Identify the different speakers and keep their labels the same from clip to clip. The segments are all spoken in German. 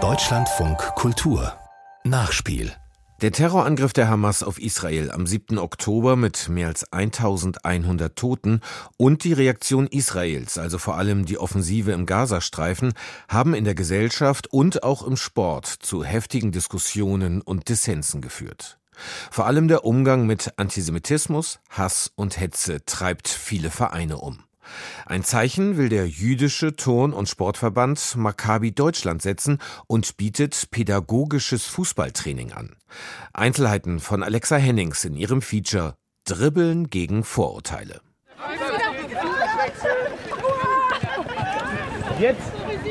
Speaker 1: Deutschlandfunk Kultur Nachspiel
Speaker 2: der Terrorangriff der Hamas auf Israel am 7. Oktober mit mehr als 1100 Toten und die Reaktion Israels, also vor allem die Offensive im Gazastreifen, haben in der Gesellschaft und auch im Sport zu heftigen Diskussionen und Dissensen geführt. Vor allem der Umgang mit Antisemitismus, Hass und Hetze treibt viele Vereine um. Ein Zeichen will der jüdische Turn- und Sportverband Maccabi Deutschland setzen und bietet pädagogisches Fußballtraining an. Einzelheiten von Alexa Hennings in ihrem Feature Dribbeln gegen Vorurteile.
Speaker 3: Jetzt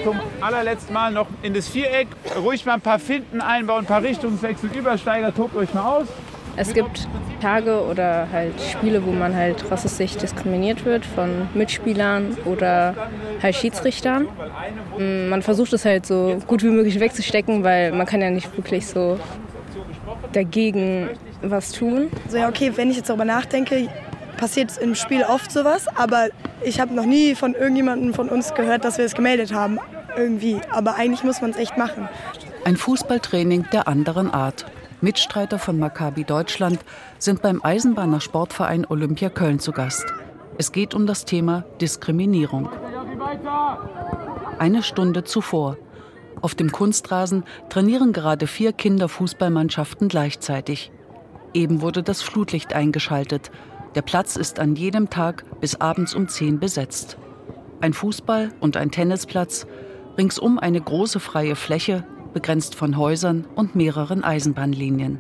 Speaker 3: zum allerletzten Mal noch in das Viereck. Ruhig mal ein paar Finden einbauen, ein paar Richtungswechsel, Übersteiger, tobt euch mal aus.
Speaker 4: Es gibt Tage oder halt Spiele, wo man halt rassistisch diskriminiert wird von Mitspielern oder halt Schiedsrichtern. Mm, man versucht es halt so gut wie möglich wegzustecken, weil man kann ja nicht wirklich so dagegen was tun.
Speaker 5: So ja, okay, wenn ich jetzt darüber nachdenke, passiert im Spiel oft sowas, aber ich habe noch nie von irgendjemandem von uns gehört, dass wir es gemeldet haben. Irgendwie. Aber eigentlich muss man es echt machen.
Speaker 6: Ein Fußballtraining der anderen Art. Mitstreiter von Maccabi Deutschland sind beim Eisenbahner Sportverein Olympia Köln zu Gast. Es geht um das Thema Diskriminierung. Eine Stunde zuvor. Auf dem Kunstrasen trainieren gerade vier Kinderfußballmannschaften gleichzeitig. Eben wurde das Flutlicht eingeschaltet. Der Platz ist an jedem Tag bis abends um 10 besetzt. Ein Fußball- und ein Tennisplatz, ringsum eine große freie Fläche, begrenzt von Häusern und mehreren Eisenbahnlinien.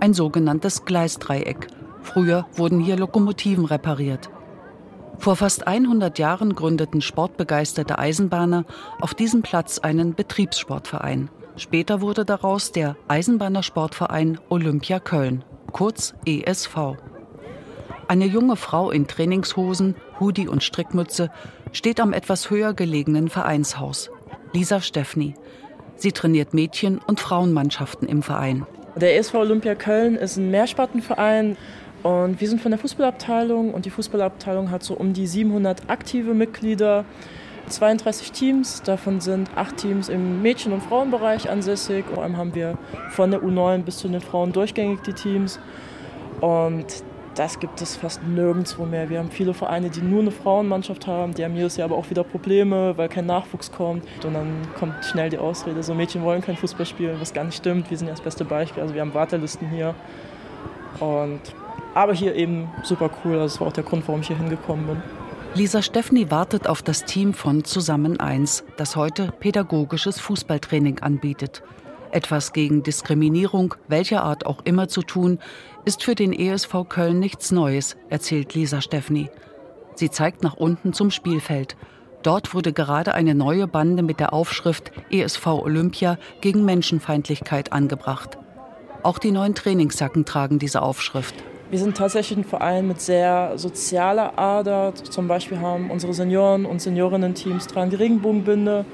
Speaker 6: Ein sogenanntes Gleisdreieck. Früher wurden hier Lokomotiven repariert. Vor fast 100 Jahren gründeten sportbegeisterte Eisenbahner auf diesem Platz einen Betriebssportverein. Später wurde daraus der Eisenbahnersportverein Olympia Köln, kurz ESV. Eine junge Frau in Trainingshosen, Hoodie und Strickmütze steht am etwas höher gelegenen Vereinshaus. Lisa Steffni. Sie trainiert Mädchen- und Frauenmannschaften im Verein.
Speaker 7: Der ESV Olympia Köln ist ein Mehrspartenverein und wir sind von der Fußballabteilung und die Fußballabteilung hat so um die 700 aktive Mitglieder, 32 Teams, davon sind acht Teams im Mädchen- und Frauenbereich ansässig. Vor allem haben wir von der U9 bis zu den Frauen durchgängig die Teams und das gibt es fast nirgendwo mehr. Wir haben viele Vereine, die nur eine Frauenmannschaft haben, die haben jedes Jahr aber auch wieder Probleme, weil kein Nachwuchs kommt. Und dann kommt schnell die Ausrede, so Mädchen wollen kein Fußball spielen, was gar nicht stimmt. Wir sind ja das beste Beispiel. Also wir haben Wartelisten hier. Und, aber hier eben super cool. Also das war auch der Grund, warum ich hier hingekommen bin.
Speaker 6: Lisa Steffni wartet auf das Team von Zusammen 1, das heute pädagogisches Fußballtraining anbietet. Etwas gegen Diskriminierung, welcher Art auch immer zu tun, ist für den ESV Köln nichts Neues, erzählt Lisa Steffni. Sie zeigt nach unten zum Spielfeld. Dort wurde gerade eine neue Bande mit der Aufschrift ESV Olympia gegen Menschenfeindlichkeit angebracht. Auch die neuen Trainingssacken tragen diese Aufschrift.
Speaker 7: Wir sind tatsächlich ein Verein mit sehr sozialer Ader. Zum Beispiel haben unsere Senioren und Seniorinnen-Teams tragen die Regenbogenbinde.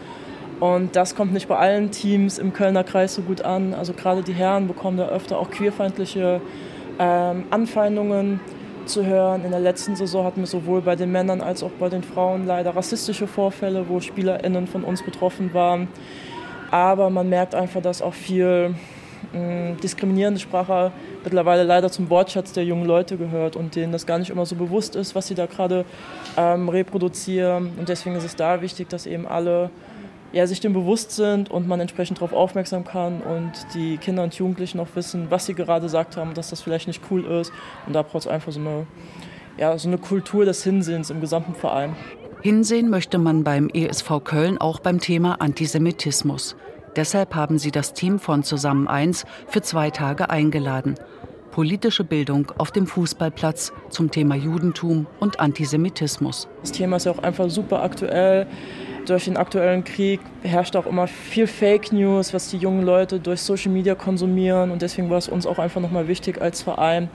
Speaker 7: Und das kommt nicht bei allen Teams im Kölner Kreis so gut an. Also gerade die Herren bekommen da öfter auch queerfeindliche ähm, Anfeindungen zu hören. In der letzten Saison hatten wir sowohl bei den Männern als auch bei den Frauen leider rassistische Vorfälle, wo SpielerInnen von uns betroffen waren. Aber man merkt einfach, dass auch viel mh, diskriminierende Sprache mittlerweile leider zum Wortschatz der jungen Leute gehört und denen das gar nicht immer so bewusst ist, was sie da gerade ähm, reproduzieren. Und deswegen ist es da wichtig, dass eben alle ja, sich dem bewusst sind und man entsprechend darauf aufmerksam kann und die Kinder und Jugendlichen auch wissen, was sie gerade gesagt haben, dass das vielleicht nicht cool ist. Und da braucht es einfach so eine, ja, so eine Kultur des Hinsehens im gesamten Verein.
Speaker 6: Hinsehen möchte man beim ESV Köln auch beim Thema Antisemitismus. Deshalb haben sie das Team von Zusammen 1 für zwei Tage eingeladen. Politische Bildung auf dem Fußballplatz zum Thema Judentum und Antisemitismus.
Speaker 7: Das Thema ist ja auch einfach super aktuell durch den aktuellen Krieg herrscht auch immer viel Fake News, was die jungen Leute durch Social Media konsumieren. Und deswegen war es uns auch einfach nochmal wichtig als Verein,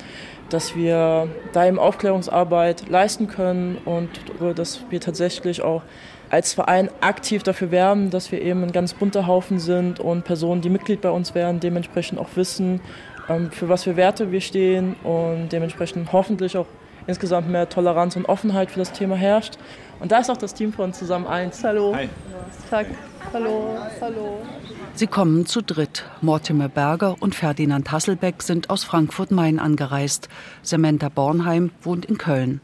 Speaker 7: dass wir da eben Aufklärungsarbeit leisten können und dass wir tatsächlich auch als Verein aktiv dafür werben, dass wir eben ein ganz bunter Haufen sind und Personen, die Mitglied bei uns werden, dementsprechend auch wissen, für was für Werte wir stehen und dementsprechend hoffentlich auch insgesamt mehr Toleranz und Offenheit für das Thema herrscht. Und da ist auch das Team von Zusammen 1. Hallo. Hi.
Speaker 4: Tag. Hallo. Hallo.
Speaker 6: Sie kommen zu dritt. Mortimer Berger und Ferdinand Hasselbeck sind aus Frankfurt-Main angereist. Samantha Bornheim wohnt in Köln.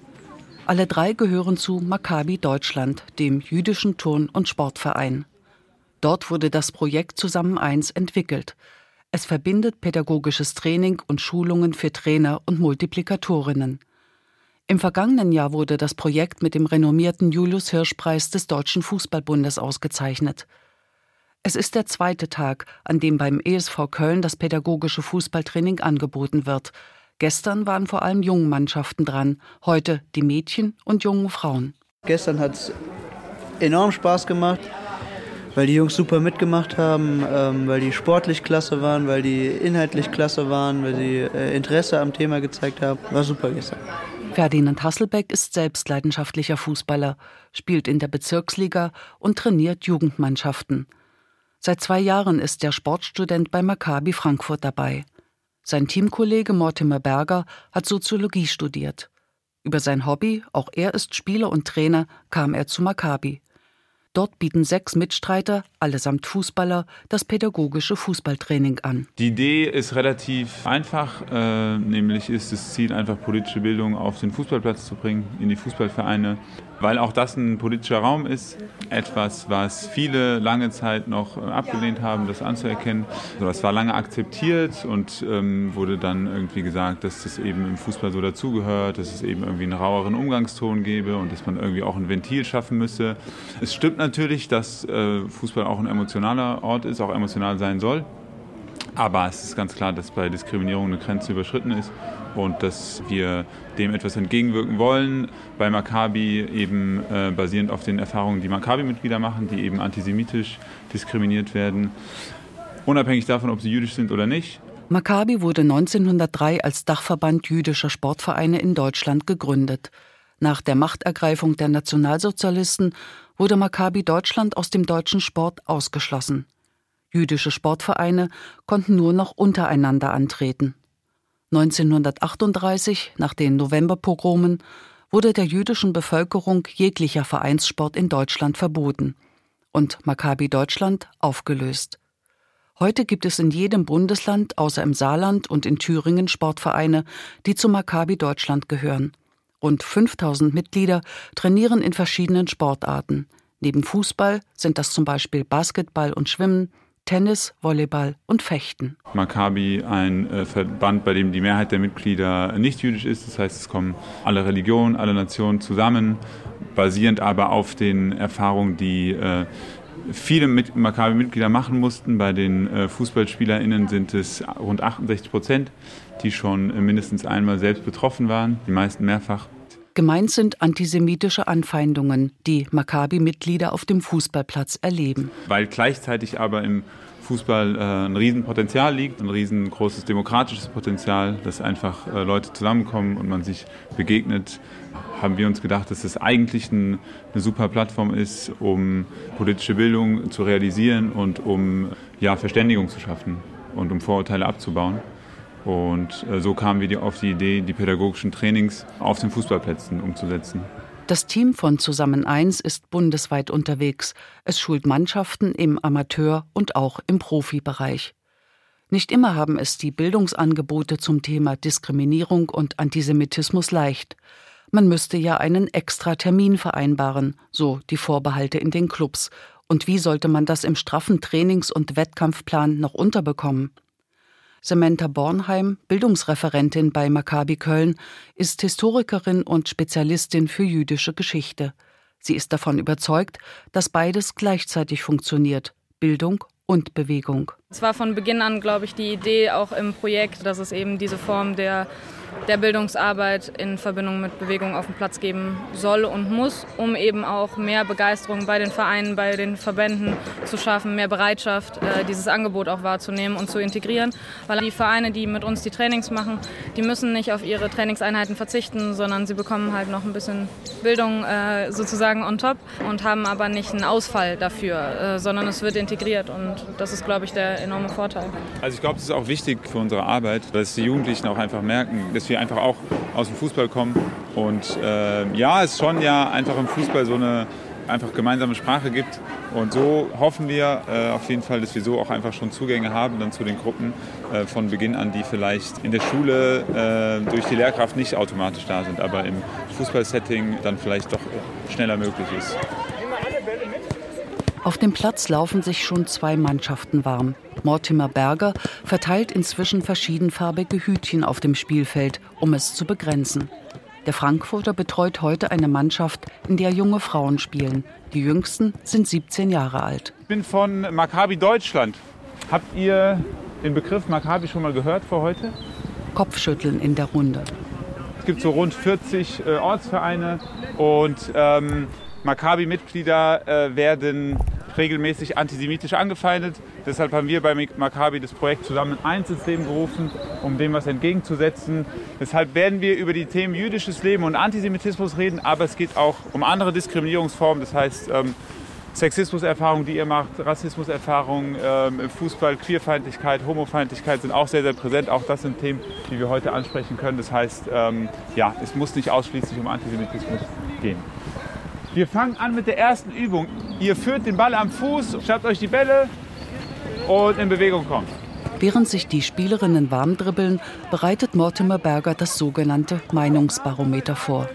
Speaker 6: Alle drei gehören zu Maccabi Deutschland, dem jüdischen Turn- und Sportverein. Dort wurde das Projekt Zusammen eins entwickelt. Es verbindet pädagogisches Training und Schulungen für Trainer und Multiplikatorinnen. Im vergangenen Jahr wurde das Projekt mit dem renommierten Julius Hirsch Preis des Deutschen Fußballbundes ausgezeichnet. Es ist der zweite Tag, an dem beim ESV Köln das pädagogische Fußballtraining angeboten wird. Gestern waren vor allem jungen Mannschaften dran, heute die Mädchen und jungen Frauen.
Speaker 8: Gestern hat es enorm Spaß gemacht, weil die Jungs super mitgemacht haben, ähm, weil die sportlich klasse waren, weil die inhaltlich klasse waren, weil sie äh, Interesse am Thema gezeigt haben. War super gestern.
Speaker 6: Ferdinand Hasselbeck ist selbst leidenschaftlicher Fußballer, spielt in der Bezirksliga und trainiert Jugendmannschaften. Seit zwei Jahren ist der Sportstudent bei Maccabi Frankfurt dabei. Sein Teamkollege Mortimer Berger hat Soziologie studiert. Über sein Hobby, auch er ist Spieler und Trainer, kam er zu Maccabi. Dort bieten sechs Mitstreiter, allesamt Fußballer, das pädagogische Fußballtraining an.
Speaker 3: Die Idee ist relativ einfach, äh, nämlich ist das Ziel, einfach politische Bildung auf den Fußballplatz zu bringen, in die Fußballvereine weil auch das ein politischer Raum ist. Etwas, was viele lange Zeit noch äh, abgelehnt haben, das anzuerkennen. Also das war lange akzeptiert und ähm, wurde dann irgendwie gesagt, dass das eben im Fußball so dazugehört, dass es eben irgendwie einen raueren Umgangston gäbe und dass man irgendwie auch ein Ventil schaffen müsse. Es stimmt natürlich, dass äh, Fußball auch ein emotionaler Ort ist, auch emotional sein soll. Aber es ist ganz klar, dass bei Diskriminierung eine Grenze überschritten ist und dass wir dem etwas entgegenwirken wollen. Bei Maccabi eben äh, basierend auf den Erfahrungen, die Maccabi-Mitglieder machen, die eben antisemitisch diskriminiert werden, unabhängig davon, ob sie jüdisch sind oder nicht.
Speaker 6: Maccabi wurde 1903 als Dachverband jüdischer Sportvereine in Deutschland gegründet. Nach der Machtergreifung der Nationalsozialisten wurde Maccabi Deutschland aus dem deutschen Sport ausgeschlossen. Jüdische Sportvereine konnten nur noch untereinander antreten. 1938, nach den Novemberpogromen, wurde der jüdischen Bevölkerung jeglicher Vereinssport in Deutschland verboten und Maccabi Deutschland aufgelöst. Heute gibt es in jedem Bundesland außer im Saarland und in Thüringen Sportvereine, die zu Maccabi Deutschland gehören. Rund 5000 Mitglieder trainieren in verschiedenen Sportarten. Neben Fußball sind das zum Beispiel Basketball und Schwimmen, Tennis, Volleyball und Fechten.
Speaker 3: Maccabi, ein äh, Verband, bei dem die Mehrheit der Mitglieder nicht jüdisch ist. Das heißt, es kommen alle Religionen, alle Nationen zusammen, basierend aber auf den Erfahrungen, die äh, viele Maccabi-Mitglieder machen mussten. Bei den äh, FußballspielerInnen sind es rund 68 Prozent, die schon mindestens einmal selbst betroffen waren, die meisten mehrfach.
Speaker 6: Gemeint sind antisemitische Anfeindungen, die Maccabi-Mitglieder auf dem Fußballplatz erleben.
Speaker 3: Weil gleichzeitig aber im Fußball äh, ein Riesenpotenzial liegt, ein riesengroßes demokratisches Potenzial, dass einfach äh, Leute zusammenkommen und man sich begegnet, haben wir uns gedacht, dass es das eigentlich ein, eine super Plattform ist, um politische Bildung zu realisieren und um ja, Verständigung zu schaffen und um Vorurteile abzubauen. Und äh, so kamen wir auf die Idee, die pädagogischen Trainings auf den Fußballplätzen umzusetzen.
Speaker 6: Das Team von Zusammen 1 ist bundesweit unterwegs. Es schult Mannschaften im Amateur- und auch im Profibereich. Nicht immer haben es die Bildungsangebote zum Thema Diskriminierung und Antisemitismus leicht. Man müsste ja einen extra Termin vereinbaren, so die Vorbehalte in den Clubs. Und wie sollte man das im straffen Trainings- und Wettkampfplan noch unterbekommen? Samantha Bornheim, Bildungsreferentin bei Maccabi Köln, ist Historikerin und Spezialistin für jüdische Geschichte. Sie ist davon überzeugt, dass beides gleichzeitig funktioniert, Bildung und Bewegung.
Speaker 4: Es war von Beginn an, glaube ich, die Idee auch im Projekt, dass es eben diese Form der der Bildungsarbeit in Verbindung mit Bewegung auf dem Platz geben soll und muss, um eben auch mehr Begeisterung bei den Vereinen, bei den Verbänden zu schaffen, mehr Bereitschaft, äh, dieses Angebot auch wahrzunehmen und zu integrieren. Weil die Vereine, die mit uns die Trainings machen, die müssen nicht auf ihre Trainingseinheiten verzichten, sondern sie bekommen halt noch ein bisschen Bildung äh, sozusagen on top und haben aber nicht einen Ausfall dafür, äh, sondern es wird integriert und das ist, glaube ich, der enorme Vorteil.
Speaker 3: Also ich glaube, es ist auch wichtig für unsere Arbeit, dass die Jugendlichen auch einfach merken, dass wir einfach auch aus dem Fußball kommen. Und äh, ja, es schon ja einfach im Fußball so eine einfach gemeinsame Sprache gibt. Und so hoffen wir äh, auf jeden Fall, dass wir so auch einfach schon Zugänge haben dann zu den Gruppen äh, von Beginn an, die vielleicht in der Schule äh, durch die Lehrkraft nicht automatisch da sind, aber im Fußballsetting dann vielleicht doch schneller möglich ist.
Speaker 6: Auf dem Platz laufen sich schon zwei Mannschaften warm. Mortimer Berger verteilt inzwischen verschiedenfarbige Hütchen auf dem Spielfeld, um es zu begrenzen. Der Frankfurter betreut heute eine Mannschaft, in der junge Frauen spielen. Die jüngsten sind 17 Jahre alt.
Speaker 3: Ich bin von Maccabi Deutschland. Habt ihr den Begriff Maccabi schon mal gehört vor heute?
Speaker 6: Kopfschütteln in der Runde.
Speaker 3: Es gibt so rund 40 äh, Ortsvereine und ähm, Maccabi-Mitglieder äh, werden regelmäßig antisemitisch angefeindet. Deshalb haben wir bei Maccabi das Projekt zusammen eins ins Leben gerufen, um dem was entgegenzusetzen. Deshalb werden wir über die Themen jüdisches Leben und Antisemitismus reden, aber es geht auch um andere Diskriminierungsformen, das heißt ähm, Sexismuserfahrungen, die ihr macht, Rassismuserfahrungen ähm, im Fußball, Queerfeindlichkeit, Homofeindlichkeit sind auch sehr, sehr präsent. Auch das sind Themen, die wir heute ansprechen können. Das heißt, ähm, ja, es muss nicht ausschließlich um Antisemitismus gehen. Wir fangen an mit der ersten Übung. Ihr führt den Ball am Fuß, schnappt euch die Bälle und in Bewegung kommt.
Speaker 6: Während sich die Spielerinnen warm dribbeln, bereitet Mortimer Berger das sogenannte Meinungsbarometer vor.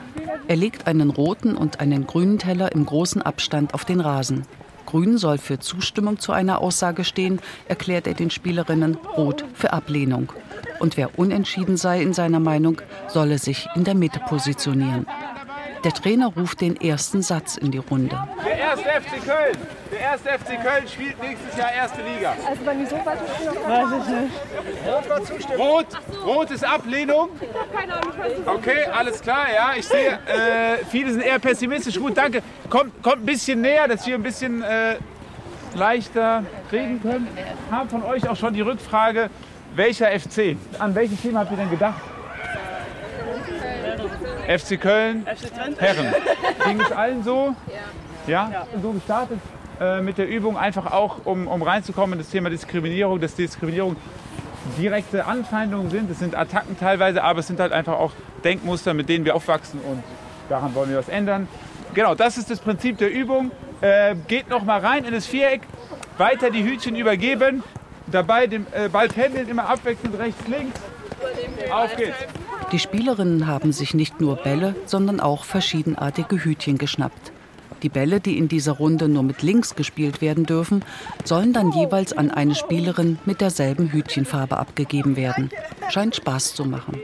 Speaker 6: Er legt einen roten und einen grünen Teller im großen Abstand auf den Rasen. Grün soll für Zustimmung zu einer Aussage stehen, erklärt er den Spielerinnen, rot für Ablehnung. Und wer unentschieden sei in seiner Meinung, solle sich in der Mitte positionieren. Der Trainer ruft den ersten Satz in die Runde.
Speaker 3: Der erste FC Köln. Der erste FC Köln spielt nächstes Jahr erste Liga.
Speaker 5: Also wenn die so weit Weiß ich
Speaker 3: nicht. Rot, Rot ist Ablehnung. Okay, alles klar, ja. Ich sehe, äh, viele sind eher pessimistisch. Gut, danke. Kommt, kommt ein bisschen näher, dass wir ein bisschen äh, leichter reden können. Haben von euch auch schon die Rückfrage, welcher FC? An welches Thema habt ihr denn gedacht? FC Köln, Herren. Ging es allen so? Ja. ja? So gestartet äh, mit der Übung, einfach auch, um, um reinzukommen in das Thema Diskriminierung, dass Diskriminierung direkte Anfeindungen sind. Es sind Attacken teilweise, aber es sind halt einfach auch Denkmuster, mit denen wir aufwachsen und daran wollen wir was ändern. Genau, das ist das Prinzip der Übung. Äh, geht noch mal rein in das Viereck, weiter die Hütchen übergeben, dabei den äh, Ball pendeln, immer abwechselnd rechts, links. Auf geht's.
Speaker 6: Die Spielerinnen haben sich nicht nur Bälle, sondern auch verschiedenartige Hütchen geschnappt. Die Bälle, die in dieser Runde nur mit links gespielt werden dürfen, sollen dann jeweils an eine Spielerin mit derselben Hütchenfarbe abgegeben werden. Scheint Spaß zu machen.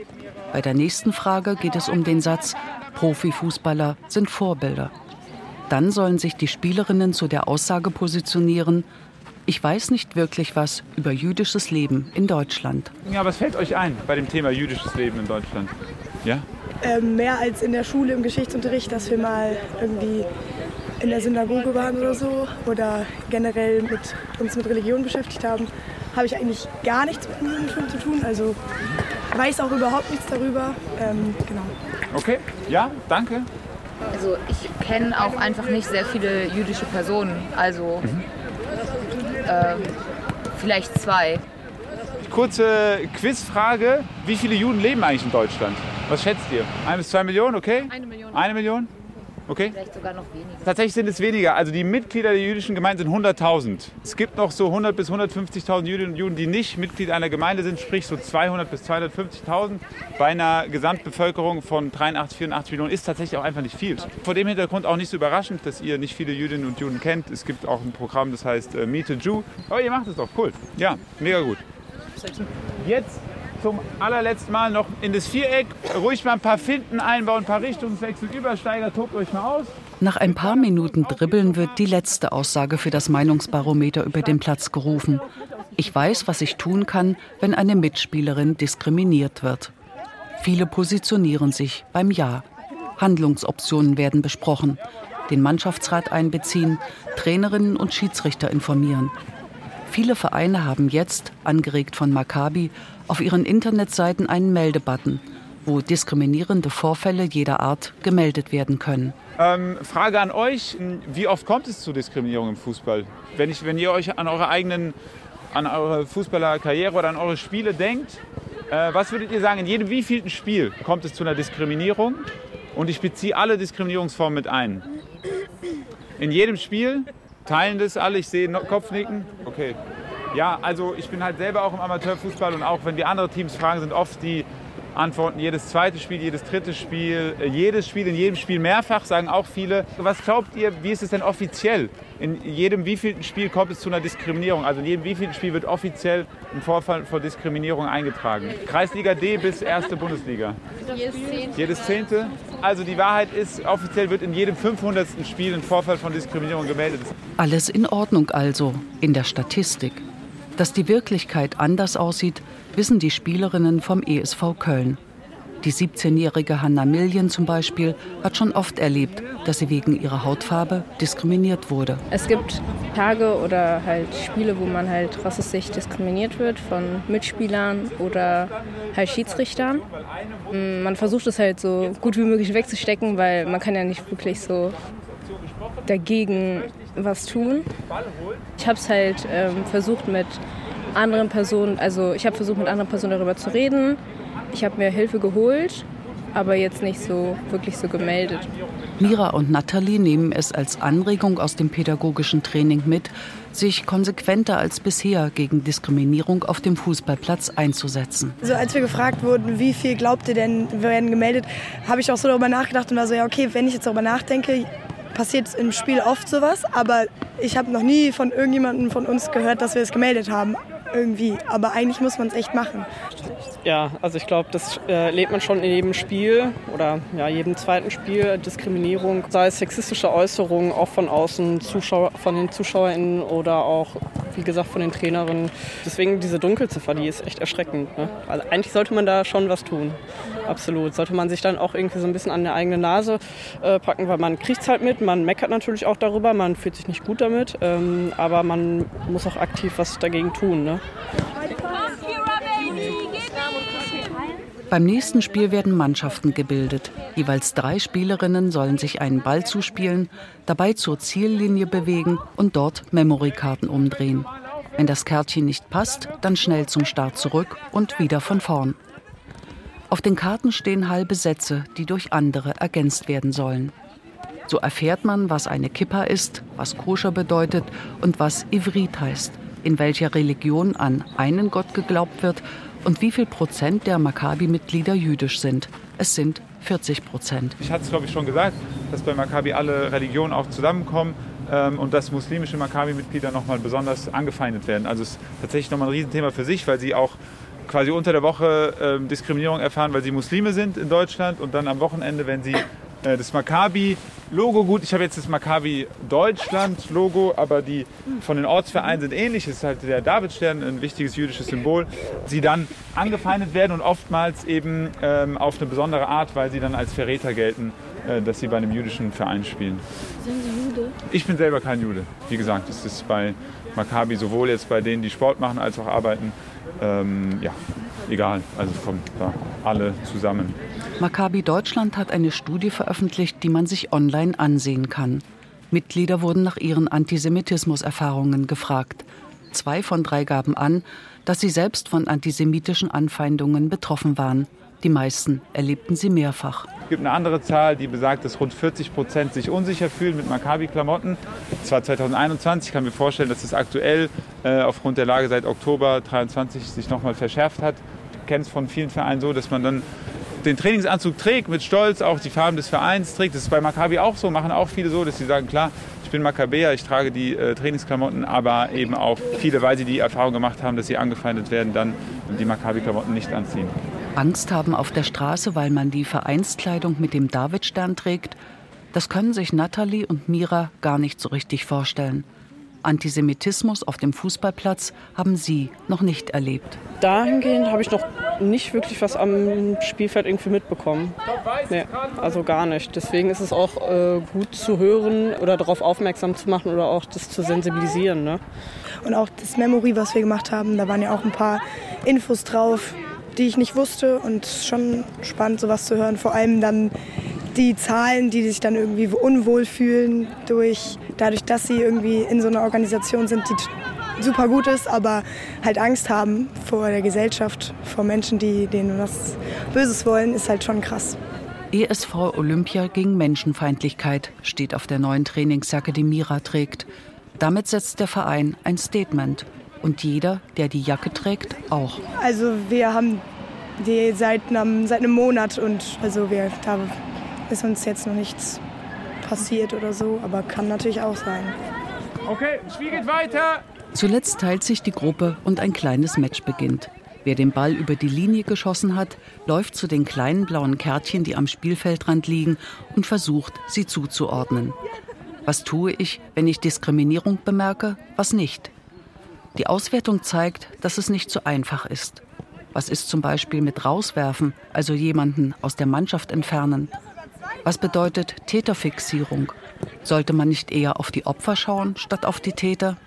Speaker 6: Bei der nächsten Frage geht es um den Satz, Profifußballer sind Vorbilder. Dann sollen sich die Spielerinnen zu der Aussage positionieren, ich weiß nicht wirklich was über jüdisches Leben in Deutschland.
Speaker 3: Ja, was fällt euch ein bei dem Thema jüdisches Leben in Deutschland? Ja?
Speaker 5: Ähm, mehr als in der Schule im Geschichtsunterricht, dass wir mal irgendwie in der Synagoge waren oder so oder generell mit uns mit Religion beschäftigt haben, habe ich eigentlich gar nichts mit dem Judentum zu tun. Also weiß auch überhaupt nichts darüber. Ähm, genau.
Speaker 3: Okay, ja, danke.
Speaker 9: Also ich kenne auch einfach nicht sehr viele jüdische Personen. Also mhm äh, vielleicht zwei.
Speaker 3: Kurze Quizfrage. Wie viele Juden leben eigentlich in Deutschland? Was schätzt ihr? Ein bis zwei Millionen, okay?
Speaker 9: Eine Million.
Speaker 3: Eine Million? Okay.
Speaker 9: Vielleicht sogar noch weniger.
Speaker 3: Tatsächlich sind es weniger. Also die Mitglieder der jüdischen Gemeinde sind 100.000. Es gibt noch so 100 bis 150.000 Jüdinnen und Juden, die nicht Mitglied einer Gemeinde sind, sprich so 200 bis 250.000. Bei einer Gesamtbevölkerung von 83, 84 Millionen ist tatsächlich auch einfach nicht viel. Vor dem Hintergrund auch nicht so überraschend, dass ihr nicht viele Jüdinnen und Juden kennt. Es gibt auch ein Programm, das heißt äh, Meet a Jew. Aber oh, ihr macht es doch, cool. Ja, mega gut. Jetzt zum allerletzten Mal noch in das Viereck. Ruhig mal ein paar Finden einbauen, ein paar Richtungswechsel, Übersteiger, tobt euch mal aus.
Speaker 6: Nach ein paar Minuten Dribbeln wird die letzte Aussage für das Meinungsbarometer über den Platz gerufen. Ich weiß, was ich tun kann, wenn eine Mitspielerin diskriminiert wird. Viele positionieren sich beim Ja. Handlungsoptionen werden besprochen. Den Mannschaftsrat einbeziehen, Trainerinnen und Schiedsrichter informieren. Viele Vereine haben jetzt, angeregt von Maccabi, auf ihren Internetseiten einen Meldebutton, wo diskriminierende Vorfälle jeder Art gemeldet werden können.
Speaker 3: Ähm, Frage an euch: Wie oft kommt es zu Diskriminierung im Fußball? Wenn, ich, wenn ihr euch an eure eigenen, an eure Fußballerkarriere oder an eure Spiele denkt, Äh, was würdet ihr sagen, in jedem wievielten Spiel kommt es zu einer Diskriminierung? Und ich beziehe alle Diskriminierungsformen mit ein. In jedem Spiel teilen das alle, ich sehe Kopfnicken. Okay. Ja, also ich bin halt selber auch im Amateurfußball und auch wenn wir andere Teams fragen, sind oft die Antworten jedes zweite Spiel, jedes dritte Spiel, äh, jedes Spiel, in jedem Spiel mehrfach, sagen auch viele. Was glaubt ihr, wie ist es denn offiziell? In jedem wievielten Spiel kommt es zu einer Diskriminierung? Also in jedem wievielten Spiel wird offiziell ein Vorfall von Diskriminierung eingetragen? Kreisliga D bis erste Bundesliga? Jedes Zehnte. Jedes Zehnte? Also die Wahrheit ist, offiziell wird in jedem 500. Spiel ein Vorfall von Diskriminierung gemeldet.
Speaker 6: Alles in Ordnung also, in der Statistik. Dass die Wirklichkeit anders aussieht, wissen die Spielerinnen vom ESV Köln. Die 17-jährige Hanna Miljen zum Beispiel hat schon oft erlebt, dass sie wegen ihrer Hautfarbe diskriminiert wurde.
Speaker 4: Es gibt Tage oder halt Spiele, wo man halt rassistisch diskriminiert wird von Mitspielern oder halt Schiedsrichtern. Mm, man versucht es halt so gut wie möglich wegzustecken, weil man kann ja nicht wirklich so dagegen was tun. Ich habe es halt ähm, versucht mit anderen Personen, also ich habe versucht mit anderen Personen darüber zu reden. Ich habe mir Hilfe geholt, aber jetzt nicht so wirklich so gemeldet.
Speaker 6: Mira und Nathalie nehmen es als Anregung aus dem pädagogischen Training mit, sich konsequenter als bisher gegen Diskriminierung auf dem Fußballplatz einzusetzen.
Speaker 5: Also als wir gefragt wurden, wie viel glaubt ihr denn werden gemeldet, habe ich auch so darüber nachgedacht und war so, ja okay, wenn ich jetzt darüber nachdenke, passiert im Spiel oft sowas, aber ich habe noch nie von irgendjemandem von uns gehört, dass wir es gemeldet haben irgendwie. Aber eigentlich muss man es echt machen.
Speaker 10: Ja, also ich glaube, das äh, lebt man schon in jedem Spiel oder ja, jedem zweiten Spiel. Diskriminierung, sei es sexistische Äußerungen, auch von außen, Zuschauer, von den ZuschauerInnen oder auch, wie gesagt, von den Trainerinnen. Deswegen diese Dunkelziffer, die ist echt erschreckend. Ne? Also eigentlich sollte man da schon was tun. Absolut. Sollte man sich dann auch irgendwie so ein bisschen an der eigene Nase äh, packen, weil man kriegt es halt mit, man meckert natürlich auch darüber, man fühlt sich nicht gut damit, ähm, aber man muss auch aktiv was dagegen tun. Ne?
Speaker 6: Beim nächsten Spiel werden Mannschaften gebildet. Jeweils drei Spielerinnen sollen sich einen Ball zuspielen, dabei zur Ziellinie bewegen und dort Memory-Karten umdrehen. Wenn das Kärtchen nicht passt, dann schnell zum Start zurück und wieder von vorn. Auf den Karten stehen halbe Sätze, die durch andere ergänzt werden sollen. So erfährt man, was eine Kippa ist, was Koscher bedeutet und was Ivrit heißt, in welcher Religion an einen Gott geglaubt wird und wie viel Prozent der Maccabi-Mitglieder jüdisch sind. Es sind 40 Prozent.
Speaker 3: Ich hatte es, glaube ich, schon gesagt, dass bei Maccabi alle Religionen auch zusammenkommen ähm, und dass muslimische Maccabi-Mitglieder nochmal besonders angefeindet werden. Also es ist tatsächlich nochmal ein Riesenthema für sich, weil sie auch quasi unter der Woche ähm, Diskriminierung erfahren, weil sie Muslime sind in Deutschland und dann am Wochenende, wenn sie äh, das Maccabi-Logo gut. Ich habe jetzt das Maccabi Deutschland-Logo, aber die von den Ortsvereinen sind ähnlich. Es ist halt der Davidstern, ein wichtiges jüdisches Symbol. Sie dann angefeindet werden und oftmals eben ähm, auf eine besondere Art, weil sie dann als Verräter gelten, äh, dass sie bei einem jüdischen Verein spielen.
Speaker 4: Sind Sie Jude?
Speaker 3: Ich bin selber kein Jude. Wie gesagt, es ist bei Maccabi sowohl jetzt bei denen, die Sport machen, als auch arbeiten. Ähm, ja, egal. Also kommen da alle zusammen.
Speaker 6: Maccabi Deutschland hat eine Studie veröffentlicht, die man sich online ansehen kann. Mitglieder wurden nach ihren Antisemitismuserfahrungen gefragt. Zwei von drei gaben an, dass sie selbst von antisemitischen Anfeindungen betroffen waren. Die meisten erlebten sie mehrfach.
Speaker 3: Es gibt eine andere Zahl, die besagt, dass rund 40 Prozent sich unsicher fühlen mit Maccabi-Klamotten. Das war 2021. Ich kann mir vorstellen, dass es aktuell äh, aufgrund der Lage seit Oktober 2023 sich nochmal verschärft hat. Ich kenne es von vielen Vereinen so, dass man dann den Trainingsanzug trägt, mit Stolz auch die Farben des Vereins trägt. Das ist bei Maccabi auch so, machen auch viele so, dass sie sagen, klar, ich bin Maccabäer, ich trage die äh, Trainingsklamotten, aber eben auch viele, weil sie die Erfahrung gemacht haben, dass sie angefeindet werden, dann die Maccabi-Klamotten nicht anziehen.
Speaker 6: Angst haben auf der Straße, weil man die Vereinskleidung mit dem Davidstern trägt, das können sich Natalie und Mira gar nicht so richtig vorstellen. Antisemitismus auf dem Fußballplatz haben sie noch nicht erlebt.
Speaker 10: Dahingehend habe ich noch nicht wirklich was am Spielfeld irgendwie mitbekommen. Nee, also gar nicht. Deswegen ist es auch äh, gut zu hören oder darauf aufmerksam zu machen oder auch das zu sensibilisieren. Ne?
Speaker 5: Und auch das Memory, was wir gemacht haben, da waren ja auch ein paar Infos drauf, die ich nicht wusste und schon spannend sowas zu hören. Vor allem dann die Zahlen, die sich dann irgendwie unwohl fühlen durch, dadurch, dass sie irgendwie in so einer Organisation sind, die super gut ist, aber halt Angst haben vor der Gesellschaft, vor Menschen, die denen was Böses wollen, ist halt schon krass.
Speaker 6: ESV Olympia gegen Menschenfeindlichkeit steht auf der neuen Trainingsjacke, die Mira trägt. Damit setzt der Verein ein Statement. Und jeder, der die Jacke trägt, auch.
Speaker 5: Also wir haben die seit einem, seit einem Monat und also wir, da ist uns jetzt noch nichts passiert oder so, aber kann natürlich auch sein.
Speaker 3: Okay, Spiel geht weiter.
Speaker 6: Zuletzt teilt sich die Gruppe und ein kleines Match beginnt. Wer den Ball über die Linie geschossen hat, läuft zu den kleinen blauen Kärtchen, die am Spielfeldrand liegen, und versucht, sie zuzuordnen. Was tue ich, wenn ich Diskriminierung bemerke, was nicht? Die Auswertung zeigt, dass es nicht so einfach ist. Was ist zum Beispiel mit rauswerfen, also jemanden aus der Mannschaft entfernen? Was bedeutet Täterfixierung? Sollte man nicht eher auf die Opfer schauen, statt auf die Täter?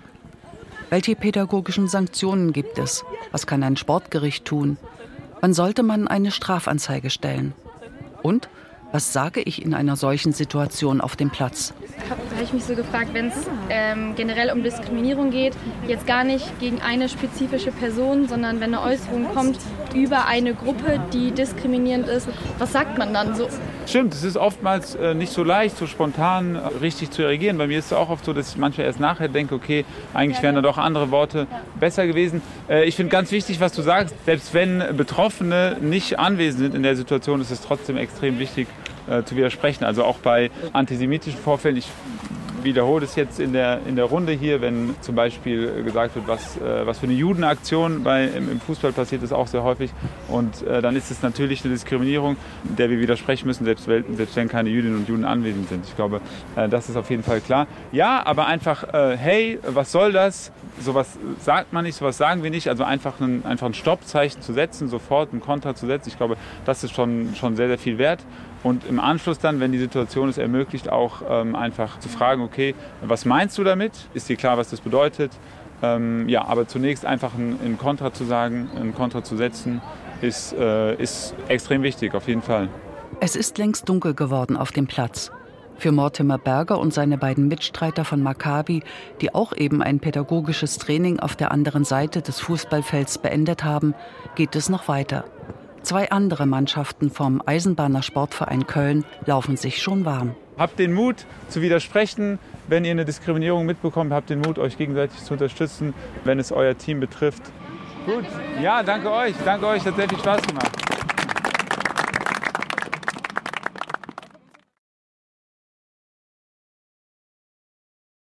Speaker 6: Welche pädagogischen Sanktionen gibt es? Was kann ein Sportgericht tun? Wann sollte man eine Strafanzeige stellen? Und was sage ich in einer solchen Situation auf dem Platz?
Speaker 11: Da habe ich mich so gefragt, wenn es ähm, generell um Diskriminierung geht, jetzt gar nicht gegen eine spezifische Person, sondern wenn eine Äußerung kommt über eine Gruppe, die diskriminierend ist, was sagt man dann so?
Speaker 3: Stimmt, es ist oftmals äh, nicht so leicht, so spontan äh, richtig zu reagieren. Bei mir ist es auch oft so, dass ich manchmal erst nachher denke, okay, eigentlich wären da doch andere Worte besser gewesen. Äh, ich finde ganz wichtig, was du sagst, selbst wenn Betroffene nicht anwesend sind in der Situation, ist es trotzdem extrem wichtig, zu widersprechen. Also auch bei antisemitischen Vorfällen. Ich wiederhole es jetzt in der, in der Runde hier, wenn zum Beispiel gesagt wird, was, äh, was für eine Judenaktion bei, im, im, Fußball passiert, ist auch sehr häufig. Und äh, dann ist es natürlich eine Diskriminierung, der wir widersprechen müssen, selbst, selbst wenn keine Jüdinnen und Juden anwesend sind. Ich glaube, äh, das ist auf jeden Fall klar. Ja, aber einfach, äh, hey, was soll das? Sowas sagt man nicht, sowas sagen wir nicht. Also einfach ein, einfach ein Stoppzeichen zu setzen, sofort ein Konter zu setzen. Ich glaube, das ist schon, schon sehr, sehr viel wert und im Anschluss dann, wenn die Situation es ermöglicht, auch ähm, einfach zu fragen, okay, was meinst du damit? Ist dir klar, was das bedeutet? Ähm, ja, aber zunächst einfach ein, Kontra zu sagen, ein Kontra zu setzen, ist, äh, ist extrem wichtig, auf jeden Fall.
Speaker 6: Es ist längst dunkel geworden auf dem Platz. Für Mortimer Berger und seine beiden Mitstreiter von Maccabi, die auch eben ein pädagogisches Training auf der anderen Seite des Fußballfelds beendet haben, geht es noch weiter. Zwei andere Mannschaften vom Eisenbahner Sportverein Köln laufen sich schon warm.
Speaker 3: Habt den Mut zu widersprechen, wenn ihr eine Diskriminierung mitbekommt. Habt den Mut, euch gegenseitig zu unterstützen, wenn es euer Team betrifft. Gut, ja, danke euch. Danke euch, hat sehr viel Spaß gemacht.